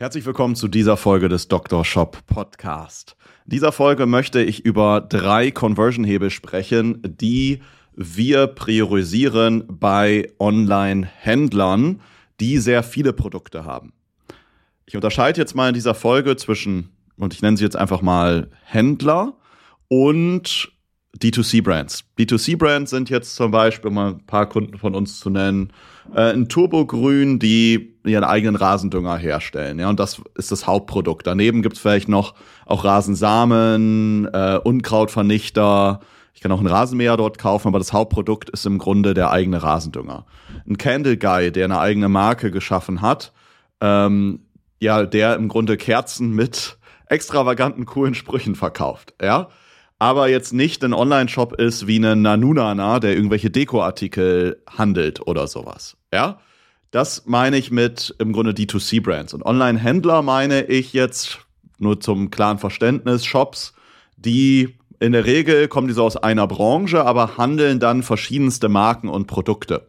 Herzlich willkommen zu dieser Folge des Dr. Shop Podcast. In dieser Folge möchte ich über drei Conversion-Hebel sprechen, die wir priorisieren bei Online-Händlern, die sehr viele Produkte haben. Ich unterscheide jetzt mal in dieser Folge zwischen, und ich nenne sie jetzt einfach mal Händler und D2C-Brands. D2C-Brands sind jetzt zum Beispiel, um mal ein paar Kunden von uns zu nennen, äh, ein Turbogrün, die ihren eigenen Rasendünger herstellen. Ja, und das ist das Hauptprodukt. Daneben gibt's vielleicht noch auch Rasensamen, äh, Unkrautvernichter. Ich kann auch einen Rasenmäher dort kaufen, aber das Hauptprodukt ist im Grunde der eigene Rasendünger. Ein Candle Guy, der eine eigene Marke geschaffen hat, ähm, ja, der im Grunde Kerzen mit extravaganten, coolen Sprüchen verkauft. Ja, aber jetzt nicht ein Online-Shop ist wie eine Nanunana, der irgendwelche Dekoartikel handelt oder sowas. Ja, das meine ich mit im Grunde D2C-Brands. Und Online-Händler meine ich jetzt nur zum klaren Verständnis Shops, die in der Regel kommen die so aus einer Branche, aber handeln dann verschiedenste Marken und Produkte.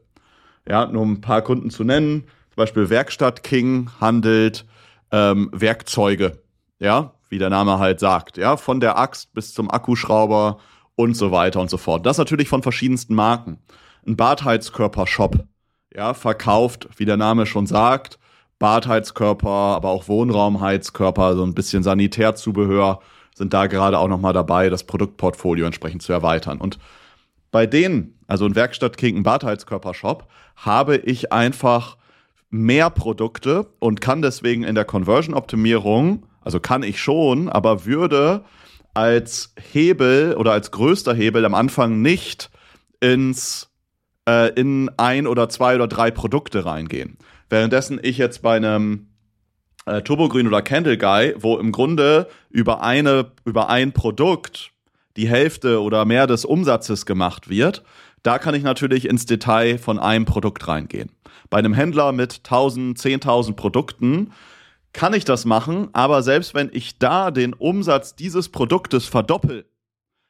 Ja, nur um ein paar Kunden zu nennen. Zum Beispiel Werkstatt King handelt ähm, Werkzeuge. Ja, wie der Name halt sagt, ja, von der Axt bis zum Akkuschrauber und so weiter und so fort. Das natürlich von verschiedensten Marken. Ein Badheizkörper-Shop, ja, verkauft, wie der Name schon sagt, Badheizkörper, aber auch Wohnraumheizkörper, so ein bisschen Sanitärzubehör sind da gerade auch noch mal dabei, das Produktportfolio entsprechend zu erweitern. Und bei denen, also ein Werkstatt King, ein Badheizkörper-Shop, habe ich einfach mehr Produkte und kann deswegen in der Conversion-Optimierung also kann ich schon, aber würde als Hebel oder als größter Hebel am Anfang nicht ins äh, in ein oder zwei oder drei Produkte reingehen. Währenddessen ich jetzt bei einem äh, Turbogrün oder Candle Guy, wo im Grunde über eine über ein Produkt die Hälfte oder mehr des Umsatzes gemacht wird, da kann ich natürlich ins Detail von einem Produkt reingehen. Bei einem Händler mit 1000, 10.000 Produkten kann ich das machen, aber selbst wenn ich da den Umsatz dieses Produktes verdoppel,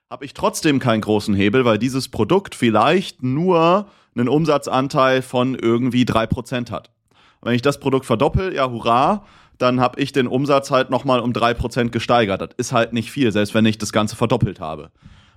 habe ich trotzdem keinen großen Hebel, weil dieses Produkt vielleicht nur einen Umsatzanteil von irgendwie drei Prozent hat. wenn ich das Produkt verdoppel, ja hurra, dann habe ich den Umsatz halt nochmal um drei Prozent gesteigert. Das ist halt nicht viel, selbst wenn ich das Ganze verdoppelt habe.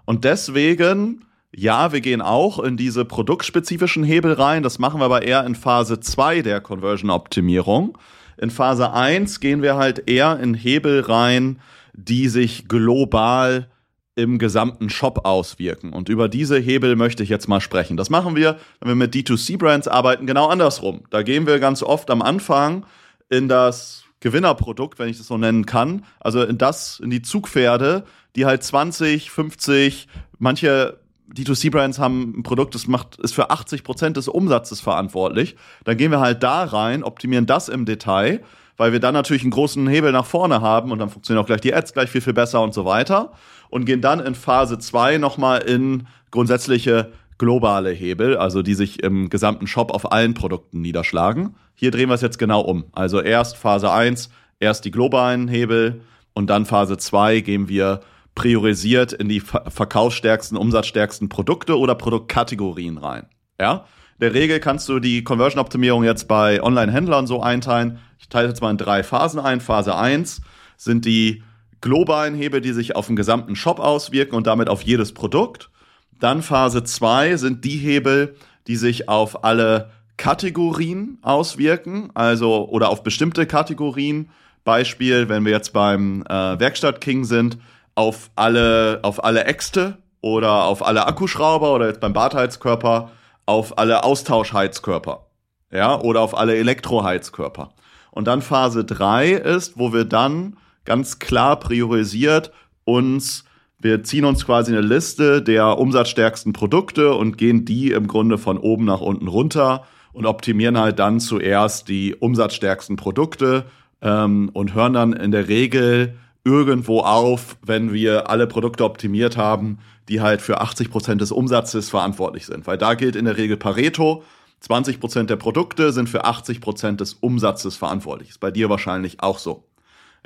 Und deswegen, ja, wir gehen auch in diese produktspezifischen Hebel rein. Das machen wir aber eher in Phase zwei der Conversion-Optimierung. In Phase 1 gehen wir halt eher in Hebel rein, die sich global im gesamten Shop auswirken. Und über diese Hebel möchte ich jetzt mal sprechen. Das machen wir, wenn wir mit D2C-Brands arbeiten, genau andersrum. Da gehen wir ganz oft am Anfang in das Gewinnerprodukt, wenn ich das so nennen kann, also in das, in die Zugpferde, die halt 20, 50, manche D2C-Brands haben ein Produkt, das macht, ist für 80 Prozent des Umsatzes verantwortlich. Dann gehen wir halt da rein, optimieren das im Detail, weil wir dann natürlich einen großen Hebel nach vorne haben und dann funktionieren auch gleich die Ads gleich viel, viel besser und so weiter. Und gehen dann in Phase 2 nochmal in grundsätzliche globale Hebel, also die sich im gesamten Shop auf allen Produkten niederschlagen. Hier drehen wir es jetzt genau um. Also erst Phase 1, erst die globalen Hebel und dann Phase 2 gehen wir priorisiert in die verkaufsstärksten, umsatzstärksten Produkte oder Produktkategorien rein. Ja? In der Regel kannst du die Conversion-Optimierung jetzt bei Online-Händlern so einteilen. Ich teile jetzt mal in drei Phasen ein. Phase 1 sind die globalen Hebel, die sich auf den gesamten Shop auswirken und damit auf jedes Produkt. Dann Phase 2 sind die Hebel, die sich auf alle Kategorien auswirken, also oder auf bestimmte Kategorien. Beispiel, wenn wir jetzt beim äh, Werkstatt King sind, auf alle, auf alle Äxte oder auf alle Akkuschrauber oder jetzt beim Badheizkörper auf alle Austauschheizkörper. Ja, oder auf alle Elektroheizkörper. Und dann Phase drei ist, wo wir dann ganz klar priorisiert uns, wir ziehen uns quasi eine Liste der umsatzstärksten Produkte und gehen die im Grunde von oben nach unten runter und optimieren halt dann zuerst die umsatzstärksten Produkte ähm, und hören dann in der Regel irgendwo auf, wenn wir alle Produkte optimiert haben, die halt für 80 Prozent des Umsatzes verantwortlich sind. Weil da gilt in der Regel Pareto. 20 Prozent der Produkte sind für 80 Prozent des Umsatzes verantwortlich. Ist bei dir wahrscheinlich auch so.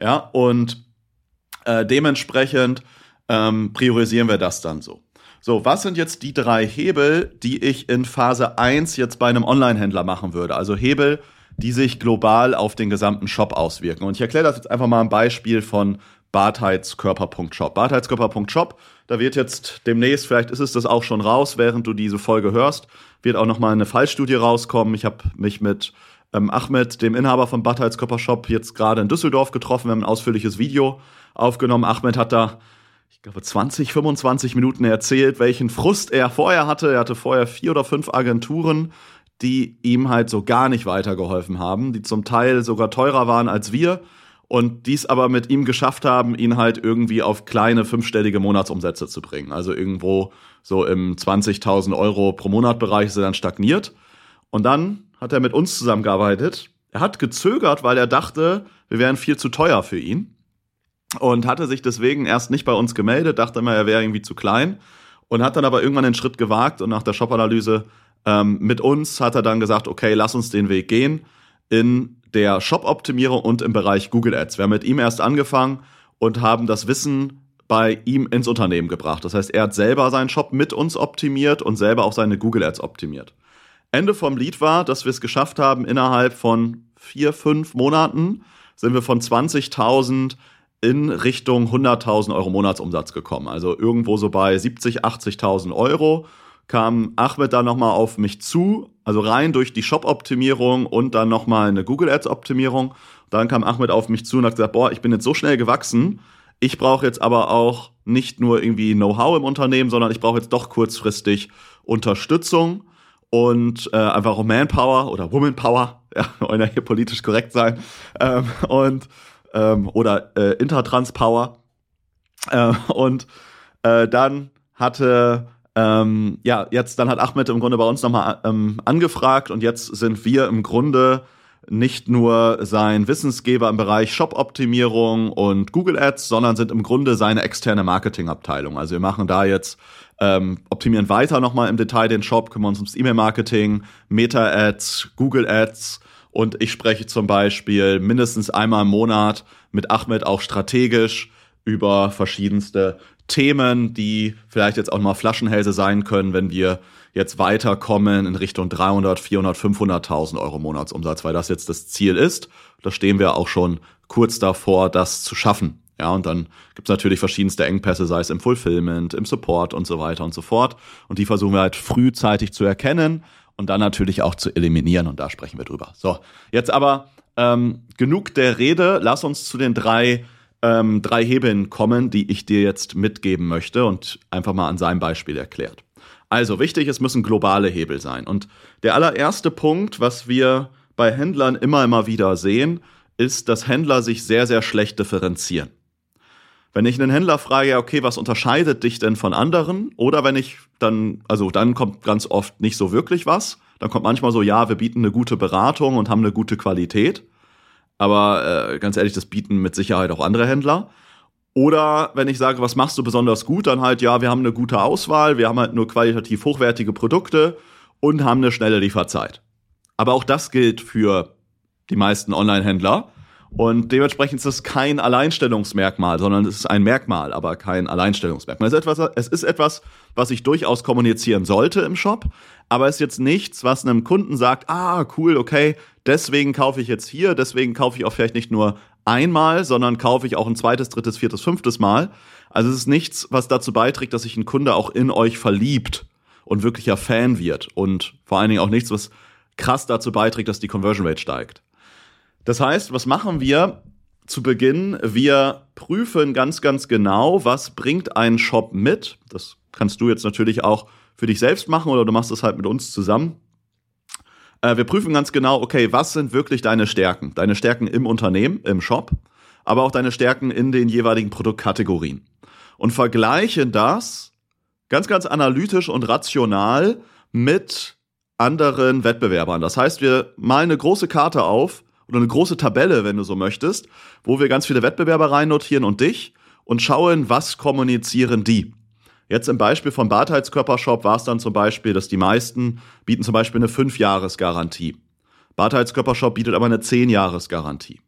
Ja, und äh, dementsprechend ähm, priorisieren wir das dann so. So, was sind jetzt die drei Hebel, die ich in Phase 1 jetzt bei einem Online-Händler machen würde? Also Hebel, die sich global auf den gesamten Shop auswirken. Und ich erkläre das jetzt einfach mal am Beispiel von bartheitskörper.shop. Bartheitskörper.shop, da wird jetzt demnächst, vielleicht ist es das auch schon raus, während du diese Folge hörst, wird auch noch mal eine Fallstudie rauskommen. Ich habe mich mit ähm, Ahmed, dem Inhaber von Bartheitskörper.shop, jetzt gerade in Düsseldorf getroffen. Wir haben ein ausführliches Video aufgenommen. Ahmed hat da ich glaube, 20, 25 Minuten erzählt, welchen Frust er vorher hatte. Er hatte vorher vier oder fünf Agenturen, die ihm halt so gar nicht weitergeholfen haben, die zum Teil sogar teurer waren als wir und dies aber mit ihm geschafft haben, ihn halt irgendwie auf kleine fünfstellige Monatsumsätze zu bringen. Also irgendwo so im 20.000 Euro pro Monat Bereich ist er dann stagniert. Und dann hat er mit uns zusammengearbeitet. Er hat gezögert, weil er dachte, wir wären viel zu teuer für ihn und hatte sich deswegen erst nicht bei uns gemeldet, dachte immer, er wäre irgendwie zu klein und hat dann aber irgendwann den Schritt gewagt und nach der Shop-Analyse ähm, mit uns hat er dann gesagt, okay, lass uns den Weg gehen in der Shop-Optimierung und im Bereich Google Ads. Wir haben mit ihm erst angefangen und haben das Wissen bei ihm ins Unternehmen gebracht. Das heißt, er hat selber seinen Shop mit uns optimiert und selber auch seine Google Ads optimiert. Ende vom Lied war, dass wir es geschafft haben, innerhalb von vier, fünf Monaten sind wir von 20.000 in Richtung 100.000 Euro Monatsumsatz gekommen. Also irgendwo so bei 70, 80.000 Euro kam Ahmed dann nochmal auf mich zu, also rein durch die Shop-Optimierung und dann nochmal eine Google Ads-Optimierung. Dann kam Ahmed auf mich zu und hat gesagt, boah, ich bin jetzt so schnell gewachsen, ich brauche jetzt aber auch nicht nur irgendwie Know-how im Unternehmen, sondern ich brauche jetzt doch kurzfristig Unterstützung und äh, einfach auch Manpower oder Womanpower, ja, wollen ja hier politisch korrekt sein, ähm, und ähm, oder äh, Intertrans-Power. Äh, und äh, dann hatte ähm, ja, jetzt dann hat Ahmed im Grunde bei uns nochmal ähm, angefragt und jetzt sind wir im Grunde nicht nur sein Wissensgeber im Bereich Shop-Optimierung und Google Ads, sondern sind im Grunde seine externe Marketingabteilung. Also wir machen da jetzt, ähm, optimieren weiter nochmal im Detail den Shop, kümmern uns ums E-Mail-Marketing, Meta-Ads, Google Ads und ich spreche zum Beispiel mindestens einmal im Monat mit Ahmed auch strategisch über verschiedenste Themen, die vielleicht jetzt auch mal Flaschenhälse sein können, wenn wir jetzt weiterkommen in Richtung 300, 400, 500.000 Euro Monatsumsatz, weil das jetzt das Ziel ist. Da stehen wir auch schon kurz davor, das zu schaffen. Ja, und dann gibt's natürlich verschiedenste Engpässe, sei es im Fulfillment, im Support und so weiter und so fort. Und die versuchen wir halt frühzeitig zu erkennen und dann natürlich auch zu eliminieren. Und da sprechen wir drüber. So, jetzt aber ähm, genug der Rede. Lass uns zu den drei ähm, drei Hebeln kommen, die ich dir jetzt mitgeben möchte und einfach mal an seinem Beispiel erklärt. Also wichtig, es müssen globale Hebel sein. Und der allererste Punkt, was wir bei Händlern immer, immer wieder sehen, ist, dass Händler sich sehr, sehr schlecht differenzieren. Wenn ich einen Händler frage, okay, was unterscheidet dich denn von anderen? Oder wenn ich dann, also dann kommt ganz oft nicht so wirklich was. Dann kommt manchmal so, ja, wir bieten eine gute Beratung und haben eine gute Qualität. Aber äh, ganz ehrlich, das bieten mit Sicherheit auch andere Händler. Oder wenn ich sage, was machst du besonders gut, dann halt, ja, wir haben eine gute Auswahl, wir haben halt nur qualitativ hochwertige Produkte und haben eine schnelle Lieferzeit. Aber auch das gilt für die meisten Online-Händler. Und dementsprechend ist es kein Alleinstellungsmerkmal, sondern es ist ein Merkmal, aber kein Alleinstellungsmerkmal. Es ist etwas, es ist etwas was ich durchaus kommunizieren sollte im Shop, aber es ist jetzt nichts, was einem Kunden sagt, ah, cool, okay, deswegen kaufe ich jetzt hier, deswegen kaufe ich auch vielleicht nicht nur einmal, sondern kaufe ich auch ein zweites, drittes, viertes, fünftes Mal. Also es ist nichts, was dazu beiträgt, dass sich ein Kunde auch in euch verliebt und wirklicher Fan wird und vor allen Dingen auch nichts, was krass dazu beiträgt, dass die Conversion Rate steigt. Das heißt, was machen wir zu Beginn? Wir prüfen ganz, ganz genau, was bringt ein Shop mit. Das kannst du jetzt natürlich auch für dich selbst machen oder du machst es halt mit uns zusammen. Äh, wir prüfen ganz genau, okay, was sind wirklich deine Stärken? Deine Stärken im Unternehmen, im Shop, aber auch deine Stärken in den jeweiligen Produktkategorien. Und vergleichen das ganz, ganz analytisch und rational mit anderen Wettbewerbern. Das heißt, wir malen eine große Karte auf oder eine große Tabelle, wenn du so möchtest, wo wir ganz viele Wettbewerber rein notieren und dich und schauen, was kommunizieren die. Jetzt im Beispiel vom Bartheitskörpershop war es dann zum Beispiel, dass die meisten bieten zum Beispiel eine 5-Jahres-Garantie. Bartheitskörpershop bietet aber eine 10-Jahres-Garantie.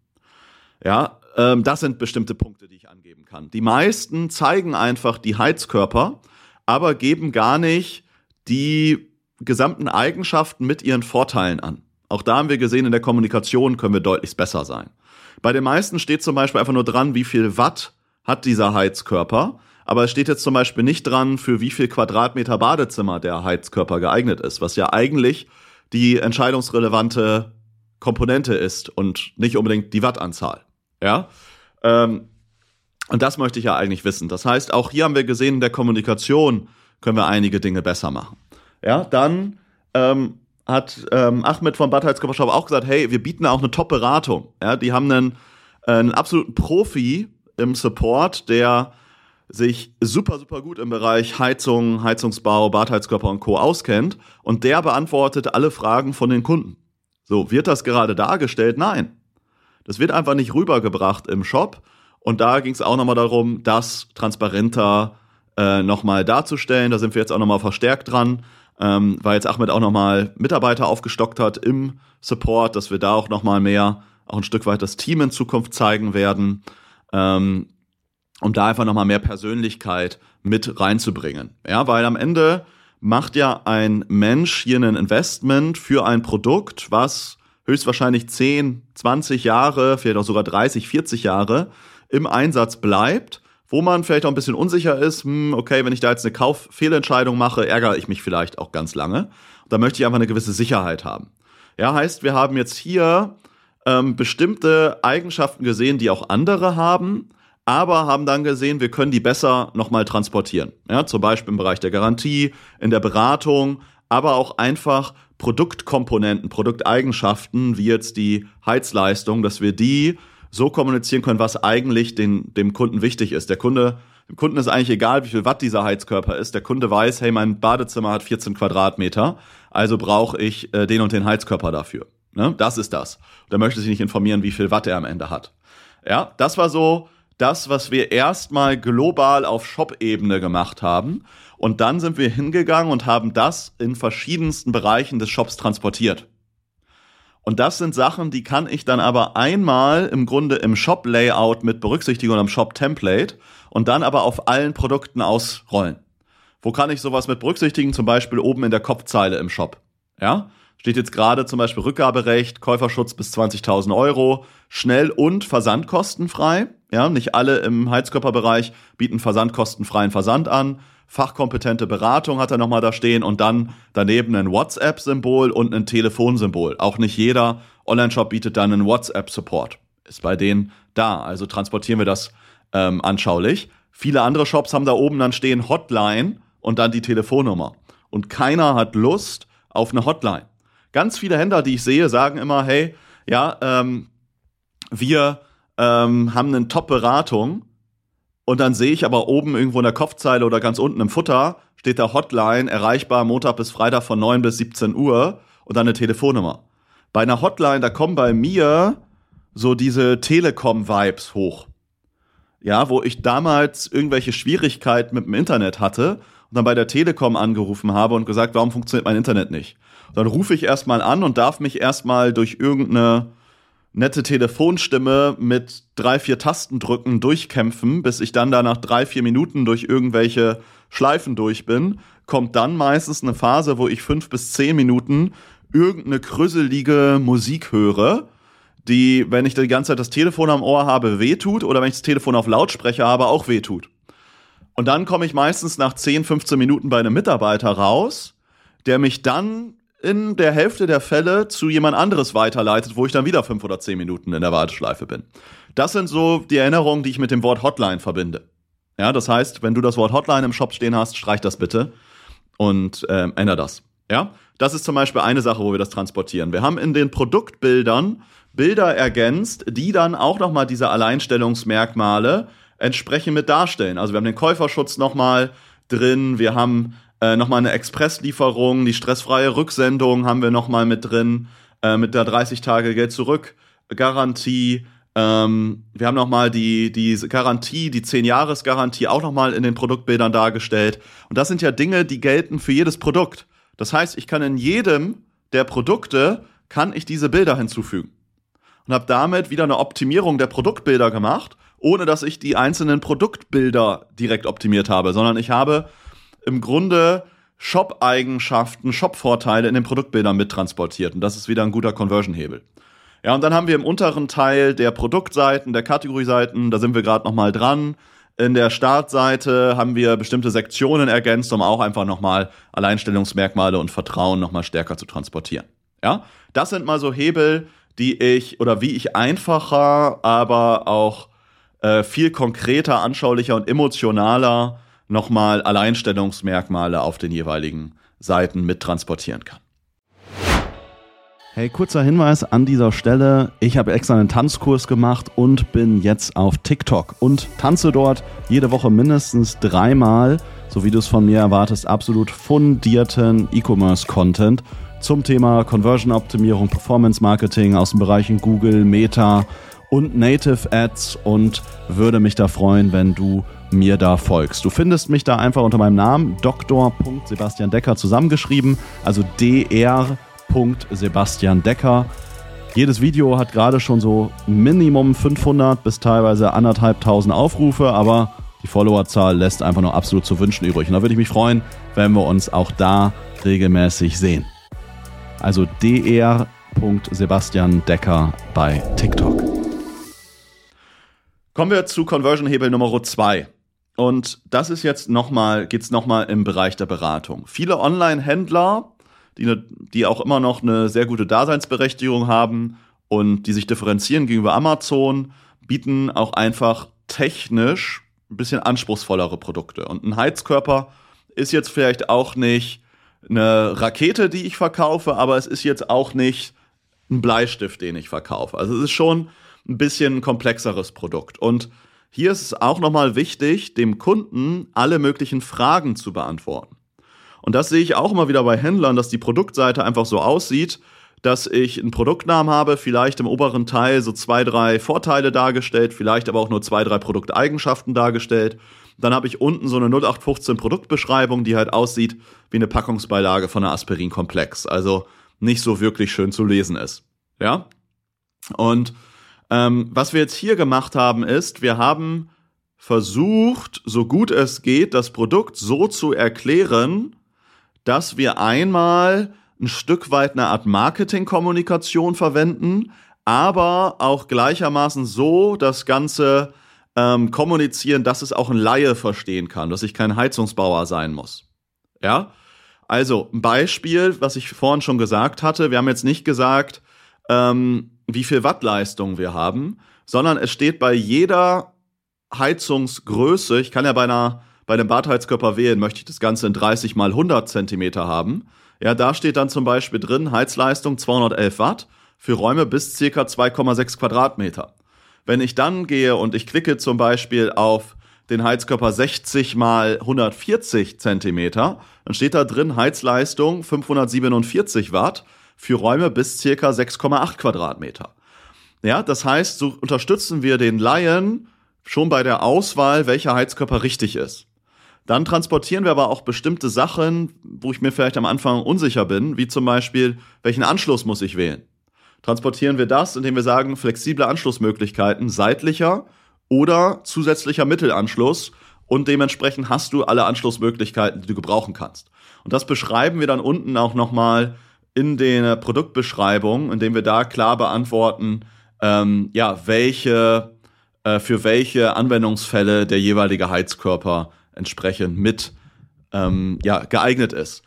Ja, ähm, das sind bestimmte Punkte, die ich angeben kann. Die meisten zeigen einfach die Heizkörper, aber geben gar nicht die gesamten Eigenschaften mit ihren Vorteilen an. Auch da haben wir gesehen, in der Kommunikation können wir deutlich besser sein. Bei den meisten steht zum Beispiel einfach nur dran, wie viel Watt hat dieser Heizkörper. Aber es steht jetzt zum Beispiel nicht dran, für wie viel Quadratmeter Badezimmer der Heizkörper geeignet ist, was ja eigentlich die entscheidungsrelevante Komponente ist und nicht unbedingt die Wattanzahl. Ja. Ähm, und das möchte ich ja eigentlich wissen. Das heißt, auch hier haben wir gesehen, in der Kommunikation können wir einige Dinge besser machen. Ja, dann ähm, hat ähm, Ahmed von Bad Heizkörpershop auch gesagt, hey, wir bieten auch eine Top-Beratung. Ja, die haben einen, äh, einen absoluten Profi im Support, der sich super, super gut im Bereich Heizung, Heizungsbau, Badheizkörper und Co. auskennt und der beantwortet alle Fragen von den Kunden. So, wird das gerade dargestellt? Nein. Das wird einfach nicht rübergebracht im Shop und da ging es auch nochmal darum, das transparenter äh, nochmal darzustellen. Da sind wir jetzt auch nochmal verstärkt dran, ähm, weil jetzt Ahmed auch nochmal Mitarbeiter aufgestockt hat im Support, dass wir da auch nochmal mehr, auch ein Stück weit das Team in Zukunft zeigen werden. Ähm, um da einfach nochmal mehr Persönlichkeit mit reinzubringen. Ja, weil am Ende macht ja ein Mensch hier ein Investment für ein Produkt, was höchstwahrscheinlich 10, 20 Jahre, vielleicht auch sogar 30, 40 Jahre im Einsatz bleibt, wo man vielleicht auch ein bisschen unsicher ist, hm, okay, wenn ich da jetzt eine Kauffehlentscheidung mache, ärgere ich mich vielleicht auch ganz lange. Da möchte ich einfach eine gewisse Sicherheit haben. Ja, heißt, wir haben jetzt hier ähm, bestimmte Eigenschaften gesehen, die auch andere haben, aber haben dann gesehen, wir können die besser nochmal transportieren. Ja, zum Beispiel im Bereich der Garantie, in der Beratung, aber auch einfach Produktkomponenten, Produkteigenschaften, wie jetzt die Heizleistung, dass wir die so kommunizieren können, was eigentlich den, dem Kunden wichtig ist. Der Kunde, dem Kunden ist eigentlich egal, wie viel Watt dieser Heizkörper ist. Der Kunde weiß, hey, mein Badezimmer hat 14 Quadratmeter, also brauche ich äh, den und den Heizkörper dafür. Ne? Das ist das. Der möchte sich nicht informieren, wie viel Watt er am Ende hat. Ja, das war so das, was wir erstmal global auf Shop-Ebene gemacht haben. Und dann sind wir hingegangen und haben das in verschiedensten Bereichen des Shops transportiert. Und das sind Sachen, die kann ich dann aber einmal im Grunde im Shop-Layout mit berücksichtigen oder im Shop-Template und dann aber auf allen Produkten ausrollen. Wo kann ich sowas mit berücksichtigen? Zum Beispiel oben in der Kopfzeile im Shop. Ja? Steht jetzt gerade zum Beispiel Rückgaberecht, Käuferschutz bis 20.000 Euro, schnell und versandkostenfrei. Ja, nicht alle im Heizkörperbereich bieten versandkostenfreien Versand an. Fachkompetente Beratung hat er nochmal da stehen und dann daneben ein WhatsApp-Symbol und ein Telefonsymbol. Auch nicht jeder Online-Shop bietet dann einen WhatsApp-Support. Ist bei denen da. Also transportieren wir das ähm, anschaulich. Viele andere Shops haben da oben dann stehen Hotline und dann die Telefonnummer. Und keiner hat Lust auf eine Hotline. Ganz viele Händler, die ich sehe, sagen immer, hey, ja, ähm, wir ähm, haben eine Top-Beratung und dann sehe ich aber oben irgendwo in der Kopfzeile oder ganz unten im Futter steht da Hotline, erreichbar Montag bis Freitag von 9 bis 17 Uhr und dann eine Telefonnummer. Bei einer Hotline, da kommen bei mir so diese Telekom-Vibes hoch. Ja, wo ich damals irgendwelche Schwierigkeiten mit dem Internet hatte und dann bei der Telekom angerufen habe und gesagt, warum funktioniert mein Internet nicht? Dann rufe ich erstmal an und darf mich erstmal durch irgendeine nette Telefonstimme mit drei, vier Tastendrücken durchkämpfen, bis ich dann da nach drei, vier Minuten durch irgendwelche Schleifen durch bin, kommt dann meistens eine Phase, wo ich fünf bis zehn Minuten irgendeine krüsselige Musik höre, die, wenn ich die ganze Zeit das Telefon am Ohr habe, wehtut oder wenn ich das Telefon auf Lautsprecher habe, auch wehtut. Und dann komme ich meistens nach 10, 15 Minuten bei einem Mitarbeiter raus, der mich dann in der Hälfte der Fälle zu jemand anderes weiterleitet, wo ich dann wieder fünf oder zehn Minuten in der Warteschleife bin. Das sind so die Erinnerungen, die ich mit dem Wort Hotline verbinde. Ja, das heißt, wenn du das Wort Hotline im Shop stehen hast, streich das bitte und ähm, änder das. Ja, das ist zum Beispiel eine Sache, wo wir das transportieren. Wir haben in den Produktbildern Bilder ergänzt, die dann auch nochmal diese Alleinstellungsmerkmale entsprechend mit darstellen. Also wir haben den Käuferschutz nochmal drin, wir haben äh, nochmal eine Expresslieferung, die stressfreie Rücksendung haben wir nochmal mit drin, äh, mit der 30 Tage Geld zurück Garantie. Ähm, wir haben nochmal die, die Garantie, die 10-Jahres-Garantie auch nochmal in den Produktbildern dargestellt. Und das sind ja Dinge, die gelten für jedes Produkt. Das heißt, ich kann in jedem der Produkte, kann ich diese Bilder hinzufügen. Und habe damit wieder eine Optimierung der Produktbilder gemacht, ohne dass ich die einzelnen Produktbilder direkt optimiert habe, sondern ich habe im Grunde Shop-Eigenschaften, Shop-Vorteile in den Produktbildern mittransportiert. Und das ist wieder ein guter Conversion-Hebel. Ja, und dann haben wir im unteren Teil der Produktseiten, der Kategorieseiten, da sind wir gerade nochmal dran. In der Startseite haben wir bestimmte Sektionen ergänzt, um auch einfach nochmal Alleinstellungsmerkmale und Vertrauen nochmal stärker zu transportieren. Ja, das sind mal so Hebel, die ich oder wie ich einfacher, aber auch äh, viel konkreter, anschaulicher und emotionaler nochmal Alleinstellungsmerkmale auf den jeweiligen Seiten mittransportieren kann. Hey, kurzer Hinweis an dieser Stelle. Ich habe extra einen Tanzkurs gemacht und bin jetzt auf TikTok und tanze dort jede Woche mindestens dreimal, so wie du es von mir erwartest, absolut fundierten E-Commerce-Content zum Thema Conversion-Optimierung, Performance-Marketing aus den Bereichen Google, Meta und Native Ads und würde mich da freuen, wenn du mir da folgst. Du findest mich da einfach unter meinem Namen Dr. Sebastian Decker zusammengeschrieben, also dr. Sebastian Decker. Jedes Video hat gerade schon so Minimum 500 bis teilweise anderthalbtausend Aufrufe, aber die Followerzahl lässt einfach nur absolut zu wünschen übrig. Und da würde ich mich freuen, wenn wir uns auch da regelmäßig sehen. Also dr. Sebastian Decker bei TikTok. Kommen wir zu Conversion-Hebel Nummer 2. Und das ist jetzt nochmal, geht es nochmal im Bereich der Beratung. Viele Online-Händler, die, ne, die auch immer noch eine sehr gute Daseinsberechtigung haben und die sich differenzieren gegenüber Amazon, bieten auch einfach technisch ein bisschen anspruchsvollere Produkte. Und ein Heizkörper ist jetzt vielleicht auch nicht eine Rakete, die ich verkaufe, aber es ist jetzt auch nicht ein Bleistift, den ich verkaufe. Also es ist schon ein bisschen komplexeres Produkt. Und hier ist es auch nochmal wichtig, dem Kunden alle möglichen Fragen zu beantworten. Und das sehe ich auch immer wieder bei Händlern, dass die Produktseite einfach so aussieht, dass ich einen Produktnamen habe, vielleicht im oberen Teil so zwei, drei Vorteile dargestellt, vielleicht aber auch nur zwei, drei Produkteigenschaften dargestellt. Dann habe ich unten so eine 0815 Produktbeschreibung, die halt aussieht wie eine Packungsbeilage von einer Aspirin-Komplex. Also nicht so wirklich schön zu lesen ist. Ja? Und ähm, was wir jetzt hier gemacht haben, ist, wir haben versucht, so gut es geht, das Produkt so zu erklären, dass wir einmal ein Stück weit eine Art Marketingkommunikation verwenden, aber auch gleichermaßen so das Ganze ähm, kommunizieren, dass es auch ein Laie verstehen kann, dass ich kein Heizungsbauer sein muss. Ja? Also, ein Beispiel, was ich vorhin schon gesagt hatte, wir haben jetzt nicht gesagt, ähm, wie viel Wattleistung wir haben, sondern es steht bei jeder Heizungsgröße, ich kann ja bei einer bei einem Badheizkörper wählen, möchte ich das Ganze in 30 mal 100 Zentimeter haben. Ja, da steht dann zum Beispiel drin, Heizleistung 211 Watt für Räume bis circa 2,6 Quadratmeter. Wenn ich dann gehe und ich klicke zum Beispiel auf den Heizkörper 60 mal 140 Zentimeter, dann steht da drin Heizleistung 547 Watt für Räume bis circa 6,8 Quadratmeter. Ja, das heißt, so unterstützen wir den Laien schon bei der Auswahl, welcher Heizkörper richtig ist. Dann transportieren wir aber auch bestimmte Sachen, wo ich mir vielleicht am Anfang unsicher bin, wie zum Beispiel, welchen Anschluss muss ich wählen? Transportieren wir das, indem wir sagen, flexible Anschlussmöglichkeiten, seitlicher oder zusätzlicher Mittelanschluss und dementsprechend hast du alle Anschlussmöglichkeiten, die du gebrauchen kannst. Und das beschreiben wir dann unten auch nochmal in der Produktbeschreibung, indem wir da klar beantworten, ähm, ja, welche, äh, für welche Anwendungsfälle der jeweilige Heizkörper entsprechend mit ähm, ja, geeignet ist.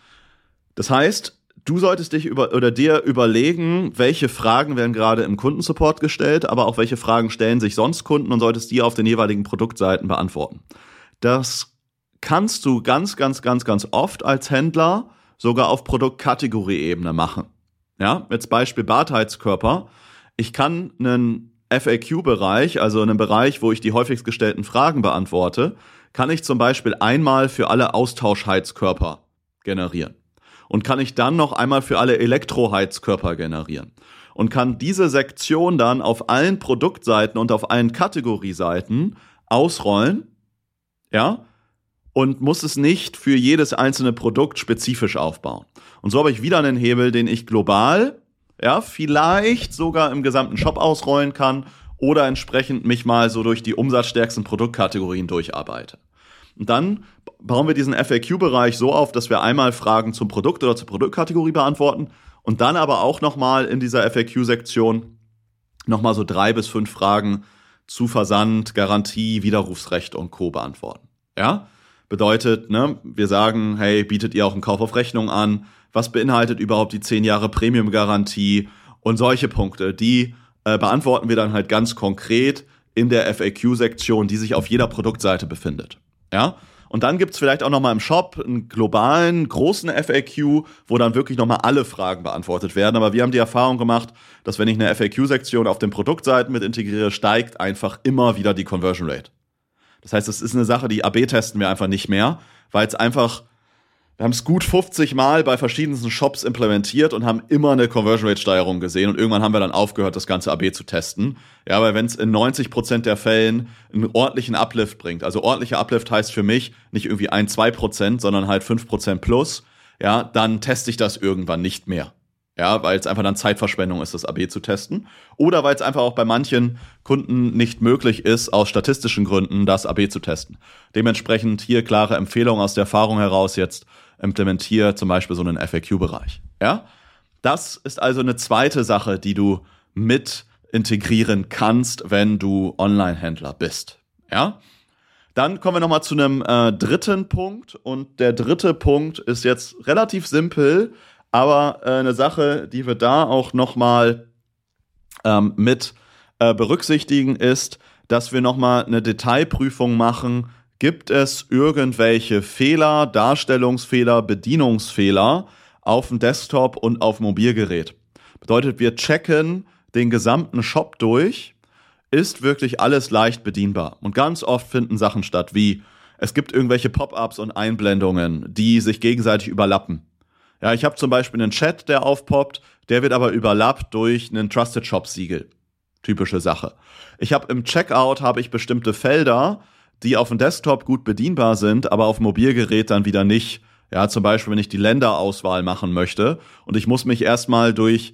Das heißt, du solltest dich über oder dir überlegen, welche Fragen werden gerade im Kundensupport gestellt, aber auch welche Fragen stellen sich sonst Kunden und solltest die auf den jeweiligen Produktseiten beantworten. Das kannst du ganz, ganz, ganz, ganz oft als Händler sogar auf Produktkategorieebene machen. Ja, jetzt Beispiel Badheizkörper. Ich kann einen FAQ-Bereich, also einen Bereich, wo ich die häufigst gestellten Fragen beantworte, kann ich zum Beispiel einmal für alle Austauschheizkörper generieren. Und kann ich dann noch einmal für alle Elektroheizkörper generieren. Und kann diese Sektion dann auf allen Produktseiten und auf allen Kategorieseiten ausrollen. Ja, und muss es nicht für jedes einzelne Produkt spezifisch aufbauen. Und so habe ich wieder einen Hebel, den ich global, ja, vielleicht sogar im gesamten Shop ausrollen kann oder entsprechend mich mal so durch die umsatzstärksten Produktkategorien durcharbeite. Und dann bauen wir diesen FAQ-Bereich so auf, dass wir einmal Fragen zum Produkt oder zur Produktkategorie beantworten und dann aber auch nochmal in dieser FAQ-Sektion nochmal so drei bis fünf Fragen zu Versand, Garantie, Widerrufsrecht und Co. beantworten. Ja? Bedeutet, ne, wir sagen, hey, bietet ihr auch einen Kauf auf Rechnung an? Was beinhaltet überhaupt die 10 Jahre Premium-Garantie? Und solche Punkte, die äh, beantworten wir dann halt ganz konkret in der FAQ-Sektion, die sich auf jeder Produktseite befindet. Ja? Und dann gibt's vielleicht auch nochmal im Shop einen globalen, großen FAQ, wo dann wirklich nochmal alle Fragen beantwortet werden. Aber wir haben die Erfahrung gemacht, dass wenn ich eine FAQ-Sektion auf den Produktseiten mit integriere, steigt einfach immer wieder die Conversion Rate. Das heißt, es ist eine Sache, die AB testen wir einfach nicht mehr, weil es einfach wir haben es gut 50 Mal bei verschiedensten Shops implementiert und haben immer eine Conversion Rate Steigerung gesehen und irgendwann haben wir dann aufgehört, das ganze AB zu testen. Ja, weil wenn es in 90 Prozent der Fällen einen ordentlichen Uplift bringt, also ordentlicher Uplift heißt für mich nicht irgendwie ein, zwei Prozent, sondern halt fünf Prozent plus, ja, dann teste ich das irgendwann nicht mehr. Ja, weil es einfach dann Zeitverschwendung ist, das AB zu testen. Oder weil es einfach auch bei manchen Kunden nicht möglich ist, aus statistischen Gründen das AB zu testen. Dementsprechend hier klare Empfehlung aus der Erfahrung heraus jetzt, implementiere zum Beispiel so einen FAQ-Bereich. Ja? Das ist also eine zweite Sache, die du mit integrieren kannst, wenn du Online-Händler bist. Ja? Dann kommen wir nochmal zu einem äh, dritten Punkt. Und der dritte Punkt ist jetzt relativ simpel, aber äh, eine Sache, die wir da auch nochmal ähm, mit äh, berücksichtigen, ist, dass wir nochmal eine Detailprüfung machen, Gibt es irgendwelche Fehler, Darstellungsfehler, Bedienungsfehler auf dem Desktop und auf dem Mobilgerät? Bedeutet, wir checken den gesamten Shop durch. Ist wirklich alles leicht bedienbar? Und ganz oft finden Sachen statt, wie es gibt irgendwelche Pop-ups und Einblendungen, die sich gegenseitig überlappen. Ja, ich habe zum Beispiel einen Chat, der aufpoppt, der wird aber überlappt durch einen Trusted Shop Siegel. Typische Sache. Ich habe im Checkout habe ich bestimmte Felder, die auf dem Desktop gut bedienbar sind, aber auf Mobilgerät dann wieder nicht. Ja, zum Beispiel, wenn ich die Länderauswahl machen möchte und ich muss mich erstmal durch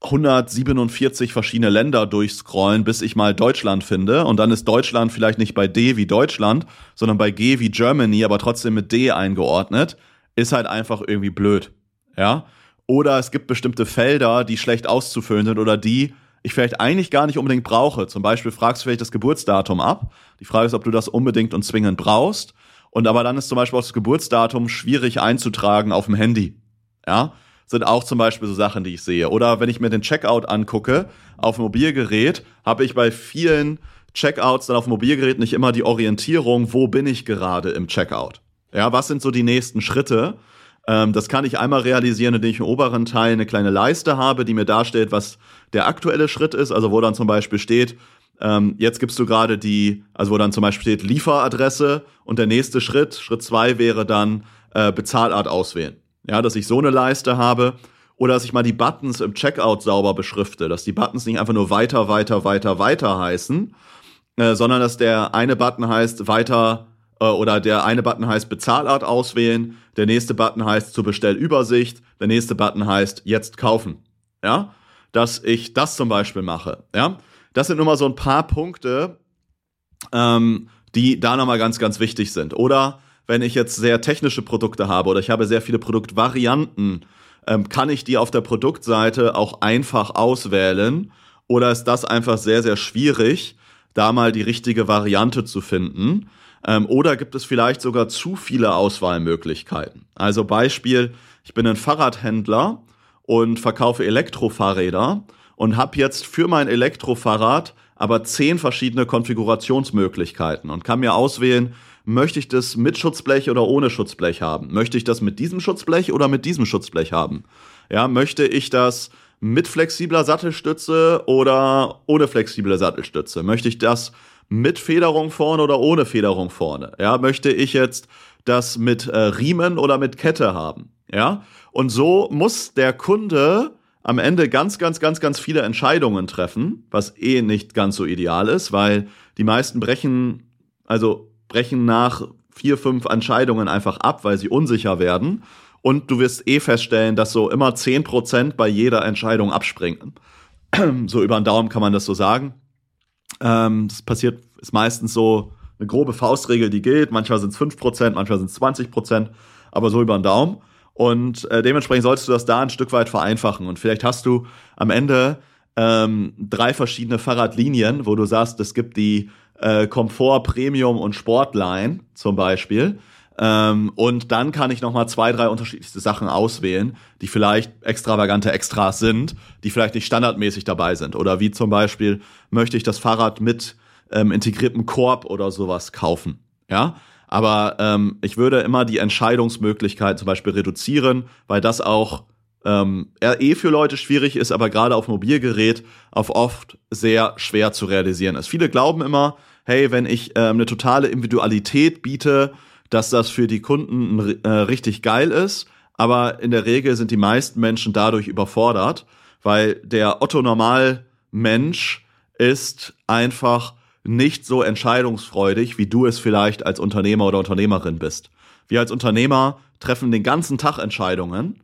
147 verschiedene Länder durchscrollen, bis ich mal Deutschland finde. Und dann ist Deutschland vielleicht nicht bei D wie Deutschland, sondern bei G wie Germany, aber trotzdem mit D eingeordnet. Ist halt einfach irgendwie blöd. Ja. Oder es gibt bestimmte Felder, die schlecht auszufüllen sind oder die ich vielleicht eigentlich gar nicht unbedingt brauche. Zum Beispiel fragst du vielleicht das Geburtsdatum ab. Die Frage ist, ob du das unbedingt und zwingend brauchst. Und aber dann ist zum Beispiel auch das Geburtsdatum schwierig einzutragen auf dem Handy. Ja, sind auch zum Beispiel so Sachen, die ich sehe. Oder wenn ich mir den Checkout angucke auf Mobilgerät, habe ich bei vielen Checkouts dann auf Mobilgerät nicht immer die Orientierung, wo bin ich gerade im Checkout. Ja, was sind so die nächsten Schritte? Ähm, das kann ich einmal realisieren, indem ich im oberen Teil eine kleine Leiste habe, die mir darstellt, was der aktuelle Schritt ist, also wo dann zum Beispiel steht, ähm, jetzt gibst du gerade die, also wo dann zum Beispiel steht Lieferadresse und der nächste Schritt, Schritt zwei wäre dann äh, Bezahlart auswählen. Ja, dass ich so eine Leiste habe oder dass ich mal die Buttons im Checkout sauber beschrifte, dass die Buttons nicht einfach nur weiter, weiter, weiter, weiter heißen, äh, sondern dass der eine Button heißt weiter oder der eine Button heißt Bezahlart auswählen, der nächste Button heißt zur Bestellübersicht, der nächste Button heißt jetzt kaufen. Ja, dass ich das zum Beispiel mache. Ja, das sind nur mal so ein paar Punkte, ähm, die da nochmal ganz, ganz wichtig sind. Oder wenn ich jetzt sehr technische Produkte habe oder ich habe sehr viele Produktvarianten, ähm, kann ich die auf der Produktseite auch einfach auswählen? Oder ist das einfach sehr, sehr schwierig, da mal die richtige Variante zu finden? Ähm, oder gibt es vielleicht sogar zu viele Auswahlmöglichkeiten? Also Beispiel, ich bin ein Fahrradhändler und verkaufe Elektrofahrräder und habe jetzt für mein Elektrofahrrad aber zehn verschiedene Konfigurationsmöglichkeiten und kann mir auswählen, möchte ich das mit Schutzblech oder ohne Schutzblech haben? Möchte ich das mit diesem Schutzblech oder mit diesem Schutzblech haben? Ja, möchte ich das mit flexibler Sattelstütze oder ohne flexible Sattelstütze? Möchte ich das mit Federung vorne oder ohne Federung vorne? Ja, möchte ich jetzt das mit äh, Riemen oder mit Kette haben? Ja, und so muss der Kunde am Ende ganz, ganz, ganz, ganz viele Entscheidungen treffen, was eh nicht ganz so ideal ist, weil die meisten brechen, also brechen nach vier, fünf Entscheidungen einfach ab, weil sie unsicher werden. Und du wirst eh feststellen, dass so immer zehn Prozent bei jeder Entscheidung abspringen. so über den Daumen kann man das so sagen. Ähm, das passiert, ist meistens so eine grobe Faustregel, die gilt. Manchmal sind es 5%, manchmal sind es 20%, aber so über den Daumen. Und äh, dementsprechend solltest du das da ein Stück weit vereinfachen. Und vielleicht hast du am Ende ähm, drei verschiedene Fahrradlinien, wo du sagst, es gibt die äh, Komfort, Premium und Sportline zum Beispiel. Ähm, und dann kann ich nochmal zwei, drei unterschiedlichste Sachen auswählen, die vielleicht extravagante Extras sind, die vielleicht nicht standardmäßig dabei sind. Oder wie zum Beispiel möchte ich das Fahrrad mit ähm, integriertem Korb oder sowas kaufen. Ja, aber ähm, ich würde immer die Entscheidungsmöglichkeit zum Beispiel reduzieren, weil das auch ähm, eh für Leute schwierig ist, aber gerade auf Mobilgerät auf oft sehr schwer zu realisieren ist. Viele glauben immer, hey, wenn ich ähm, eine totale Individualität biete, dass das für die Kunden äh, richtig geil ist. Aber in der Regel sind die meisten Menschen dadurch überfordert, weil der Otto-Normal-Mensch ist einfach nicht so entscheidungsfreudig, wie du es vielleicht als Unternehmer oder Unternehmerin bist. Wir als Unternehmer treffen den ganzen Tag Entscheidungen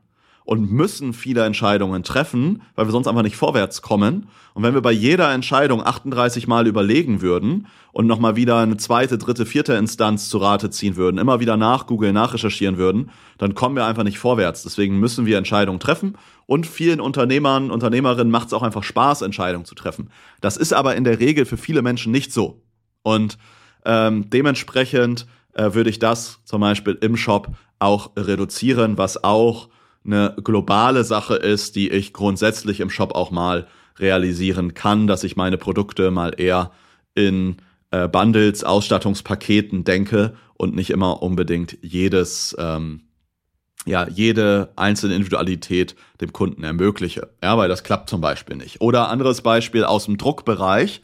und müssen viele Entscheidungen treffen, weil wir sonst einfach nicht vorwärts kommen. Und wenn wir bei jeder Entscheidung 38 Mal überlegen würden und nochmal wieder eine zweite, dritte, vierte Instanz zu Rate ziehen würden, immer wieder nachgoogeln, nachrecherchieren würden, dann kommen wir einfach nicht vorwärts. Deswegen müssen wir Entscheidungen treffen. Und vielen Unternehmern, Unternehmerinnen macht es auch einfach Spaß, Entscheidungen zu treffen. Das ist aber in der Regel für viele Menschen nicht so. Und ähm, dementsprechend äh, würde ich das zum Beispiel im Shop auch reduzieren, was auch eine globale Sache ist, die ich grundsätzlich im Shop auch mal realisieren kann, dass ich meine Produkte mal eher in äh, Bundles, Ausstattungspaketen denke und nicht immer unbedingt jedes, ähm, ja, jede einzelne Individualität dem Kunden ermögliche. Ja, weil das klappt zum Beispiel nicht. Oder anderes Beispiel aus dem Druckbereich.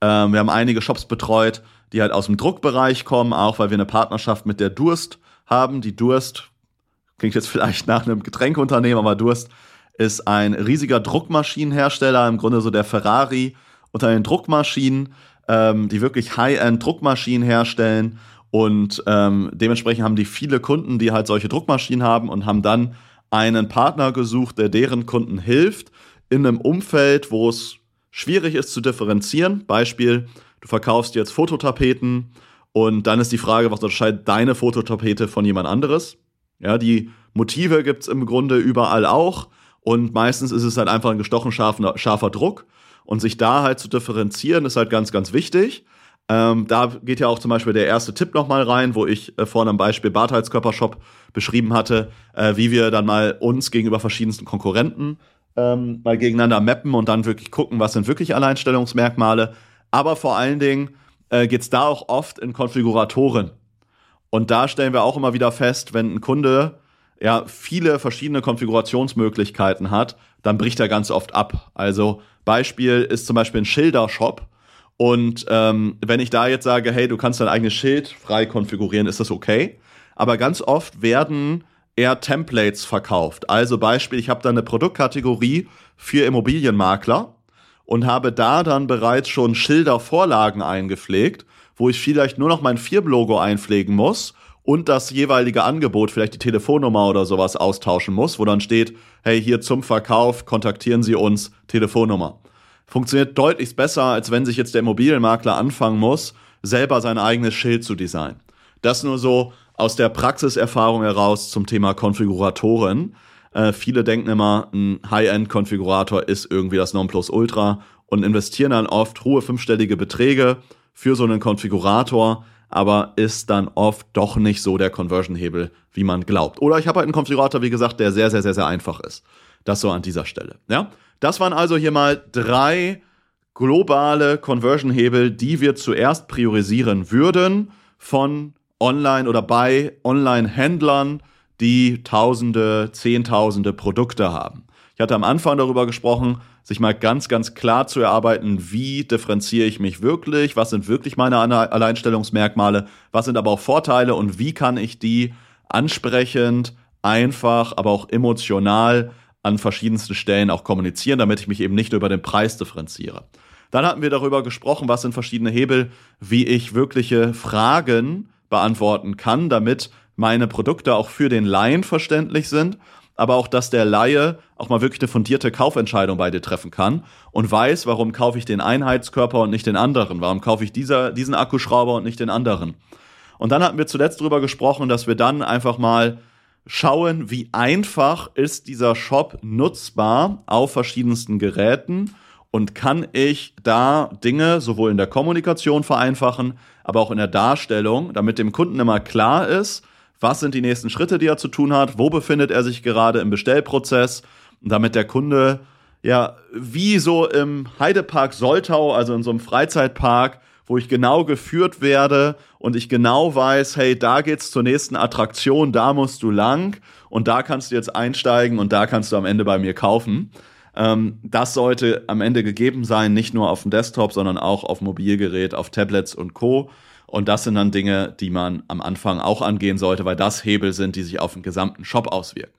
Ähm, wir haben einige Shops betreut, die halt aus dem Druckbereich kommen, auch weil wir eine Partnerschaft mit der Durst haben. Die Durst klingt jetzt vielleicht nach einem Getränkeunternehmen, aber Durst ist ein riesiger Druckmaschinenhersteller, im Grunde so der Ferrari unter den Druckmaschinen, ähm, die wirklich High-End Druckmaschinen herstellen. Und ähm, dementsprechend haben die viele Kunden, die halt solche Druckmaschinen haben und haben dann einen Partner gesucht, der deren Kunden hilft in einem Umfeld, wo es schwierig ist zu differenzieren. Beispiel, du verkaufst jetzt Fototapeten und dann ist die Frage, was unterscheidet deine Fototapete von jemand anderes? Ja, die Motive gibt's im Grunde überall auch und meistens ist es halt einfach ein gestochen scharfer, scharfer Druck und sich da halt zu differenzieren ist halt ganz, ganz wichtig. Ähm, da geht ja auch zum Beispiel der erste Tipp nochmal rein, wo ich äh, vorhin am Beispiel Bartheitskörpershop beschrieben hatte, äh, wie wir dann mal uns gegenüber verschiedensten Konkurrenten ähm, mal gegeneinander mappen und dann wirklich gucken, was sind wirklich Alleinstellungsmerkmale. Aber vor allen Dingen äh, geht da auch oft in Konfiguratoren. Und da stellen wir auch immer wieder fest, wenn ein Kunde ja viele verschiedene Konfigurationsmöglichkeiten hat, dann bricht er ganz oft ab. Also Beispiel ist zum Beispiel ein Schildershop. Und ähm, wenn ich da jetzt sage, hey, du kannst dein eigenes Schild frei konfigurieren, ist das okay. Aber ganz oft werden eher Templates verkauft. Also Beispiel, ich habe da eine Produktkategorie für Immobilienmakler und habe da dann bereits schon Schildervorlagen eingepflegt wo ich vielleicht nur noch mein Firmenlogo einpflegen muss und das jeweilige Angebot, vielleicht die Telefonnummer oder sowas austauschen muss, wo dann steht, hey, hier zum Verkauf kontaktieren Sie uns, Telefonnummer. Funktioniert deutlich besser, als wenn sich jetzt der Immobilienmakler anfangen muss, selber sein eigenes Schild zu designen. Das nur so aus der Praxiserfahrung heraus zum Thema Konfiguratoren. Äh, viele denken immer, ein High-End-Konfigurator ist irgendwie das Nonplusultra und investieren dann oft hohe fünfstellige Beträge für so einen Konfigurator, aber ist dann oft doch nicht so der Conversion-Hebel, wie man glaubt. Oder ich habe halt einen Konfigurator, wie gesagt, der sehr, sehr, sehr, sehr einfach ist. Das so an dieser Stelle. Ja, das waren also hier mal drei globale Conversion-Hebel, die wir zuerst priorisieren würden von Online oder bei Online-Händlern, die Tausende, Zehntausende Produkte haben. Ich hatte am Anfang darüber gesprochen, sich mal ganz, ganz klar zu erarbeiten, wie differenziere ich mich wirklich, was sind wirklich meine Alleinstellungsmerkmale, was sind aber auch Vorteile und wie kann ich die ansprechend, einfach, aber auch emotional an verschiedensten Stellen auch kommunizieren, damit ich mich eben nicht nur über den Preis differenziere. Dann hatten wir darüber gesprochen, was sind verschiedene Hebel, wie ich wirkliche Fragen beantworten kann, damit meine Produkte auch für den Laien verständlich sind aber auch, dass der Laie auch mal wirklich eine fundierte Kaufentscheidung bei dir treffen kann und weiß, warum kaufe ich den Einheitskörper und nicht den anderen, warum kaufe ich dieser, diesen Akkuschrauber und nicht den anderen. Und dann hatten wir zuletzt darüber gesprochen, dass wir dann einfach mal schauen, wie einfach ist dieser Shop nutzbar auf verschiedensten Geräten und kann ich da Dinge sowohl in der Kommunikation vereinfachen, aber auch in der Darstellung, damit dem Kunden immer klar ist, was sind die nächsten Schritte, die er zu tun hat, wo befindet er sich gerade im Bestellprozess, damit der Kunde ja wie so im Heidepark Soltau, also in so einem Freizeitpark, wo ich genau geführt werde und ich genau weiß, hey, da geht's zur nächsten Attraktion, da musst du lang und da kannst du jetzt einsteigen und da kannst du am Ende bei mir kaufen. Ähm, das sollte am Ende gegeben sein, nicht nur auf dem Desktop, sondern auch auf Mobilgerät, auf Tablets und Co. Und das sind dann Dinge, die man am Anfang auch angehen sollte, weil das Hebel sind, die sich auf den gesamten Shop auswirken.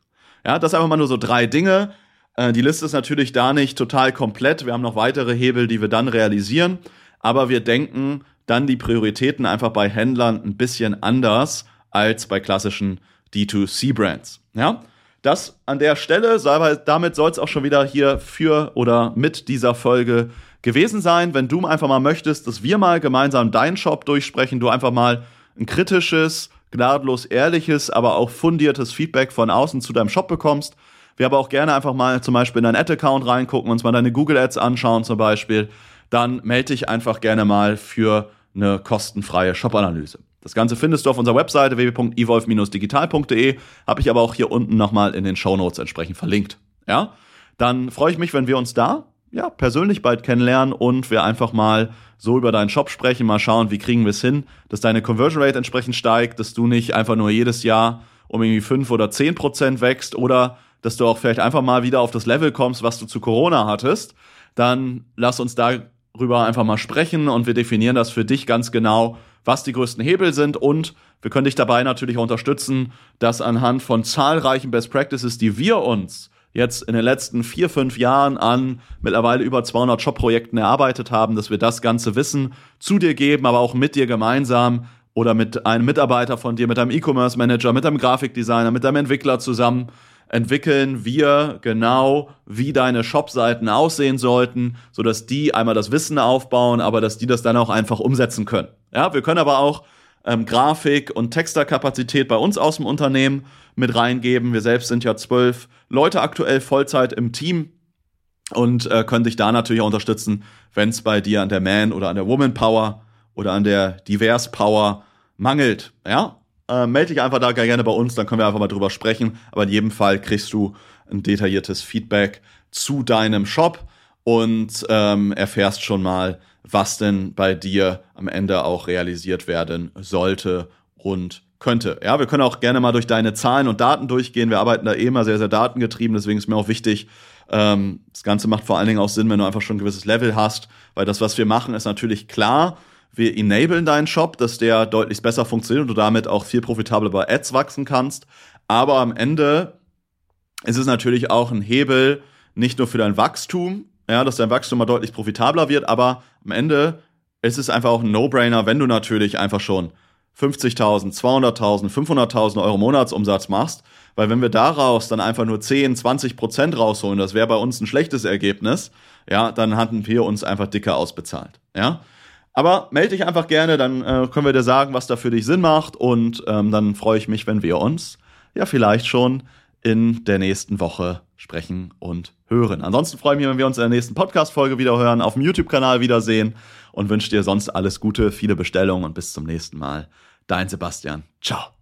Ja, das einfach mal nur so drei Dinge. Äh, die Liste ist natürlich da nicht total komplett. Wir haben noch weitere Hebel, die wir dann realisieren. Aber wir denken dann die Prioritäten einfach bei Händlern ein bisschen anders als bei klassischen D2C-Brands. Ja, das an der Stelle, damit soll es auch schon wieder hier für oder mit dieser Folge gewesen sein. Wenn du einfach mal möchtest, dass wir mal gemeinsam deinen Shop durchsprechen, du einfach mal ein kritisches, gnadlos ehrliches, aber auch fundiertes Feedback von außen zu deinem Shop bekommst. Wir aber auch gerne einfach mal zum Beispiel in deinen Ad-Account reingucken, uns mal deine Google-Ads anschauen zum Beispiel. Dann melde dich einfach gerne mal für eine kostenfreie Shop-Analyse. Das Ganze findest du auf unserer Webseite www.evolve-digital.de, habe ich aber auch hier unten nochmal in den Show Notes entsprechend verlinkt. Ja, dann freue ich mich, wenn wir uns da ja, persönlich bald kennenlernen und wir einfach mal so über deinen Shop sprechen, mal schauen, wie kriegen wir es hin, dass deine Conversion Rate entsprechend steigt, dass du nicht einfach nur jedes Jahr um irgendwie fünf oder zehn Prozent wächst oder dass du auch vielleicht einfach mal wieder auf das Level kommst, was du zu Corona hattest, dann lass uns darüber einfach mal sprechen und wir definieren das für dich ganz genau, was die größten Hebel sind und wir können dich dabei natürlich unterstützen, dass anhand von zahlreichen Best Practices, die wir uns jetzt in den letzten vier, fünf Jahren an mittlerweile über 200 Shop-Projekten erarbeitet haben, dass wir das ganze Wissen zu dir geben, aber auch mit dir gemeinsam oder mit einem Mitarbeiter von dir, mit einem E-Commerce-Manager, mit einem Grafikdesigner, mit einem Entwickler zusammen entwickeln wir genau, wie deine Shop-Seiten aussehen sollten, so dass die einmal das Wissen aufbauen, aber dass die das dann auch einfach umsetzen können. Ja, wir können aber auch ähm, Grafik und Texterkapazität bei uns aus dem Unternehmen mit reingeben. Wir selbst sind ja zwölf Leute aktuell Vollzeit im Team und äh, können dich da natürlich auch unterstützen, wenn es bei dir an der Man- oder an der Woman Power oder an der Divers Power mangelt. Ja, äh, melde dich einfach da gerne bei uns, dann können wir einfach mal drüber sprechen. Aber in jedem Fall kriegst du ein detailliertes Feedback zu deinem Shop und ähm, erfährst schon mal, was denn bei dir am Ende auch realisiert werden sollte und könnte. Ja, wir können auch gerne mal durch deine Zahlen und Daten durchgehen. Wir arbeiten da eh immer sehr, sehr datengetrieben, deswegen ist mir auch wichtig, ähm, das Ganze macht vor allen Dingen auch Sinn, wenn du einfach schon ein gewisses Level hast, weil das, was wir machen, ist natürlich klar. Wir enablen deinen Shop, dass der deutlich besser funktioniert und du damit auch viel profitabler bei Ads wachsen kannst. Aber am Ende ist es natürlich auch ein Hebel, nicht nur für dein Wachstum, ja, dass dein Wachstum mal deutlich profitabler wird, aber am Ende ist es einfach auch ein No-Brainer, wenn du natürlich einfach schon 50.000, 200.000, 500.000 Euro Monatsumsatz machst, weil wenn wir daraus dann einfach nur 10, 20 Prozent rausholen, das wäre bei uns ein schlechtes Ergebnis, ja, dann hatten wir uns einfach dicker ausbezahlt, ja. Aber melde dich einfach gerne, dann äh, können wir dir sagen, was da für dich Sinn macht und ähm, dann freue ich mich, wenn wir uns ja vielleicht schon in der nächsten Woche sprechen und hören. Ansonsten freue ich mich, wenn wir uns in der nächsten Podcast-Folge wieder hören, auf dem YouTube-Kanal wiedersehen und wünsche dir sonst alles Gute, viele Bestellungen und bis zum nächsten Mal. Dein Sebastian. Ciao.